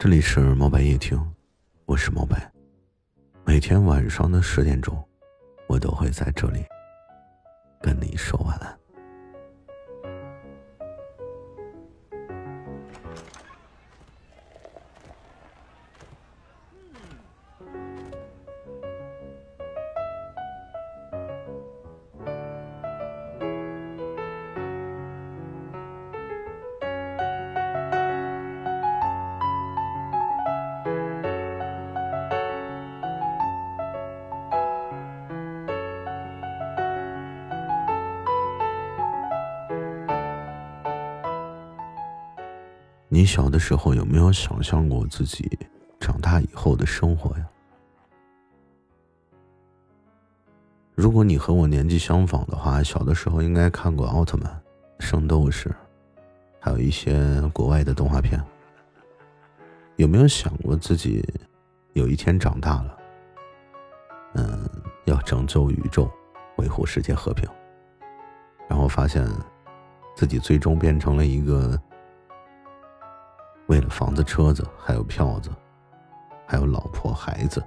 这里是猫白夜听，我是猫白。每天晚上的十点钟，我都会在这里跟你说晚安。你小的时候有没有想象过自己长大以后的生活呀？如果你和我年纪相仿的话，小的时候应该看过奥特曼、圣斗士，还有一些国外的动画片。有没有想过自己有一天长大了，嗯，要拯救宇宙，维护世界和平，然后发现自己最终变成了一个。为了房子、车子，还有票子，还有老婆、孩子，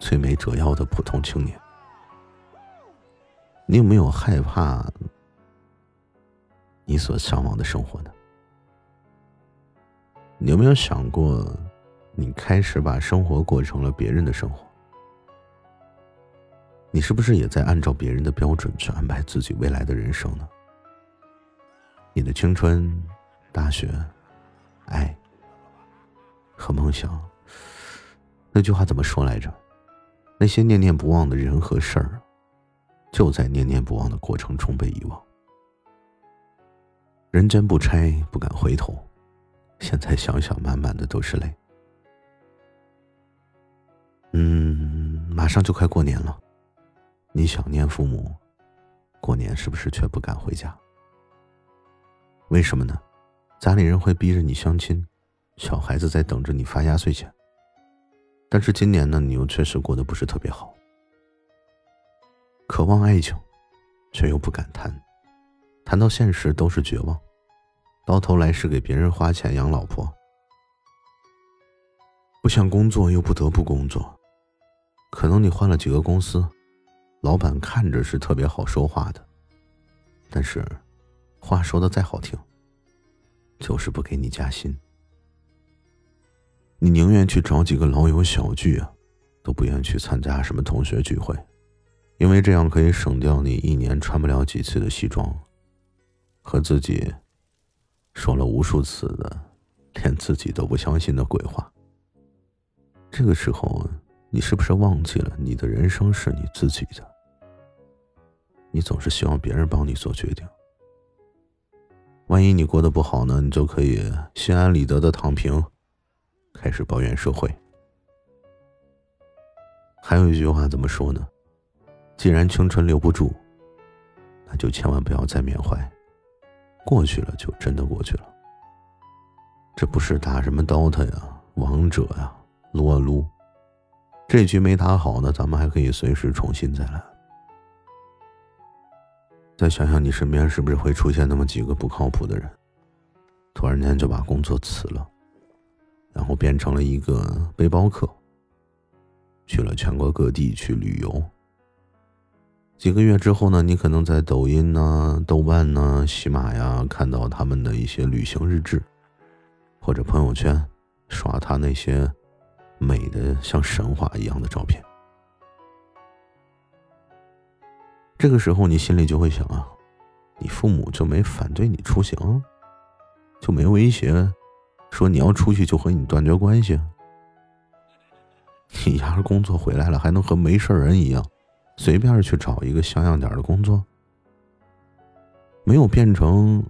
摧眉折腰的普通青年，你有没有害怕你所向往的生活呢？你有没有想过，你开始把生活过成了别人的生活？你是不是也在按照别人的标准去安排自己未来的人生呢？你的青春、大学。爱和梦想，那句话怎么说来着？那些念念不忘的人和事儿，就在念念不忘的过程中被遗忘。人间不拆，不敢回头。现在想想，满满的都是泪。嗯，马上就快过年了，你想念父母，过年是不是却不敢回家？为什么呢？家里人会逼着你相亲，小孩子在等着你发压岁钱。但是今年呢，你又确实过得不是特别好，渴望爱情，却又不敢谈，谈到现实都是绝望，到头来是给别人花钱养老婆。不想工作又不得不工作，可能你换了几个公司，老板看着是特别好说话的，但是话说的再好听。就是不给你加薪，你宁愿去找几个老友小聚啊，都不愿去参加什么同学聚会，因为这样可以省掉你一年穿不了几次的西装，和自己说了无数次的连自己都不相信的鬼话。这个时候，你是不是忘记了你的人生是你自己的？你总是希望别人帮你做决定。万一你过得不好呢？你就可以心安理得的躺平，开始抱怨社会。还有一句话怎么说呢？既然青春留不住，那就千万不要再缅怀。过去了就真的过去了。这不是打什么 DOTA 呀、王者呀、撸啊撸，这局没打好呢，咱们还可以随时重新再来。再想想，你身边是不是会出现那么几个不靠谱的人，突然间就把工作辞了，然后变成了一个背包客，去了全国各地去旅游。几个月之后呢，你可能在抖音呢、豆瓣呢、喜马呀看到他们的一些旅行日志，或者朋友圈刷他那些美的像神话一样的照片。这个时候，你心里就会想啊，你父母就没反对你出行，就没威胁，说你要出去就和你断绝关系。你要是工作回来了，还能和没事人一样，随便去找一个像样点的工作，没有变成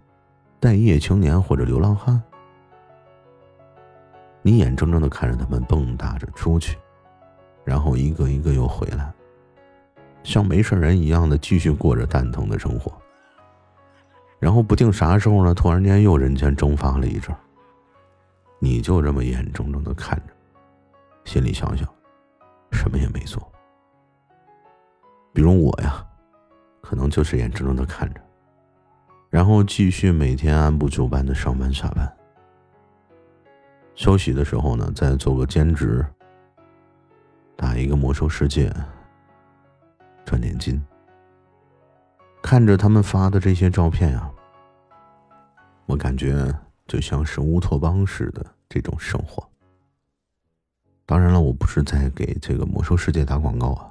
待业青年或者流浪汉。你眼睁睁的看着他们蹦跶着出去，然后一个一个又回来。像没事人一样的继续过着蛋疼的生活，然后不定啥时候呢，突然间又人间蒸发了一阵你就这么眼睁睁的看着，心里想想，什么也没做。比如我呀，可能就是眼睁睁的看着，然后继续每天按部就班的上班下班，休息的时候呢，再做个兼职，打一个魔兽世界，赚点金。看着他们发的这些照片啊，我感觉就像是乌托邦似的这种生活。当然了，我不是在给这个魔兽世界打广告啊。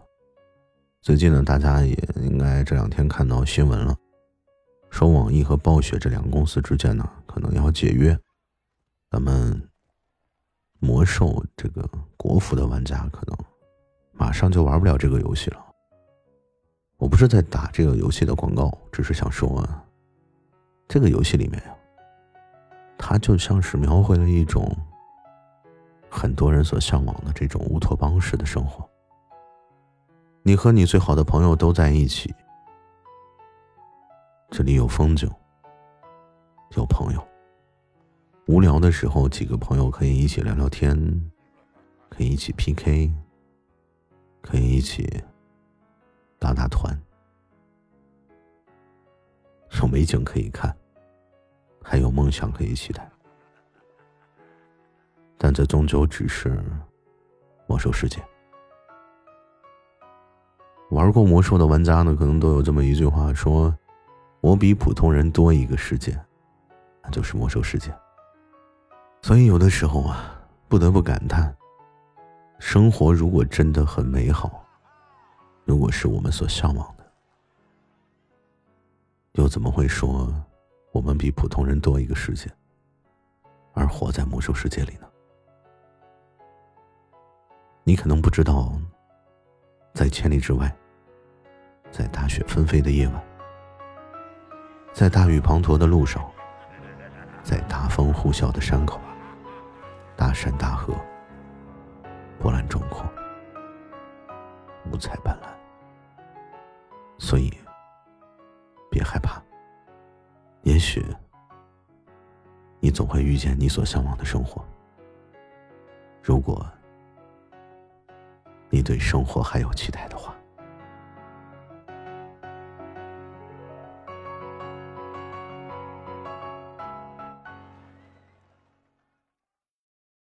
最近呢，大家也应该这两天看到新闻了，说网易和暴雪这两个公司之间呢，可能要解约。咱们魔兽这个国服的玩家可能马上就玩不了这个游戏了。我不是在打这个游戏的广告，只是想说啊，这个游戏里面呀，它就像是描绘了一种很多人所向往的这种乌托邦式的生活。你和你最好的朋友都在一起，这里有风景，有朋友。无聊的时候，几个朋友可以一起聊聊天，可以一起 PK，可以一起美景可以看，还有梦想可以期待。但这终究只是魔兽世界。玩过魔兽的玩家呢，可能都有这么一句话：说我比普通人多一个世界，那就是魔兽世界。所以有的时候啊，不得不感叹，生活如果真的很美好，如果是我们所向往，又怎么会说我们比普通人多一个世界，而活在魔兽世界里呢？你可能不知道。在千里之外，在大雪纷飞的夜晚，在大雨滂沱的路上，在大风呼啸的山口，大山大河，波澜壮阔，五彩斑斓。所以，去你总会遇见你所向往的生活。如果。你对生活还有期待的话。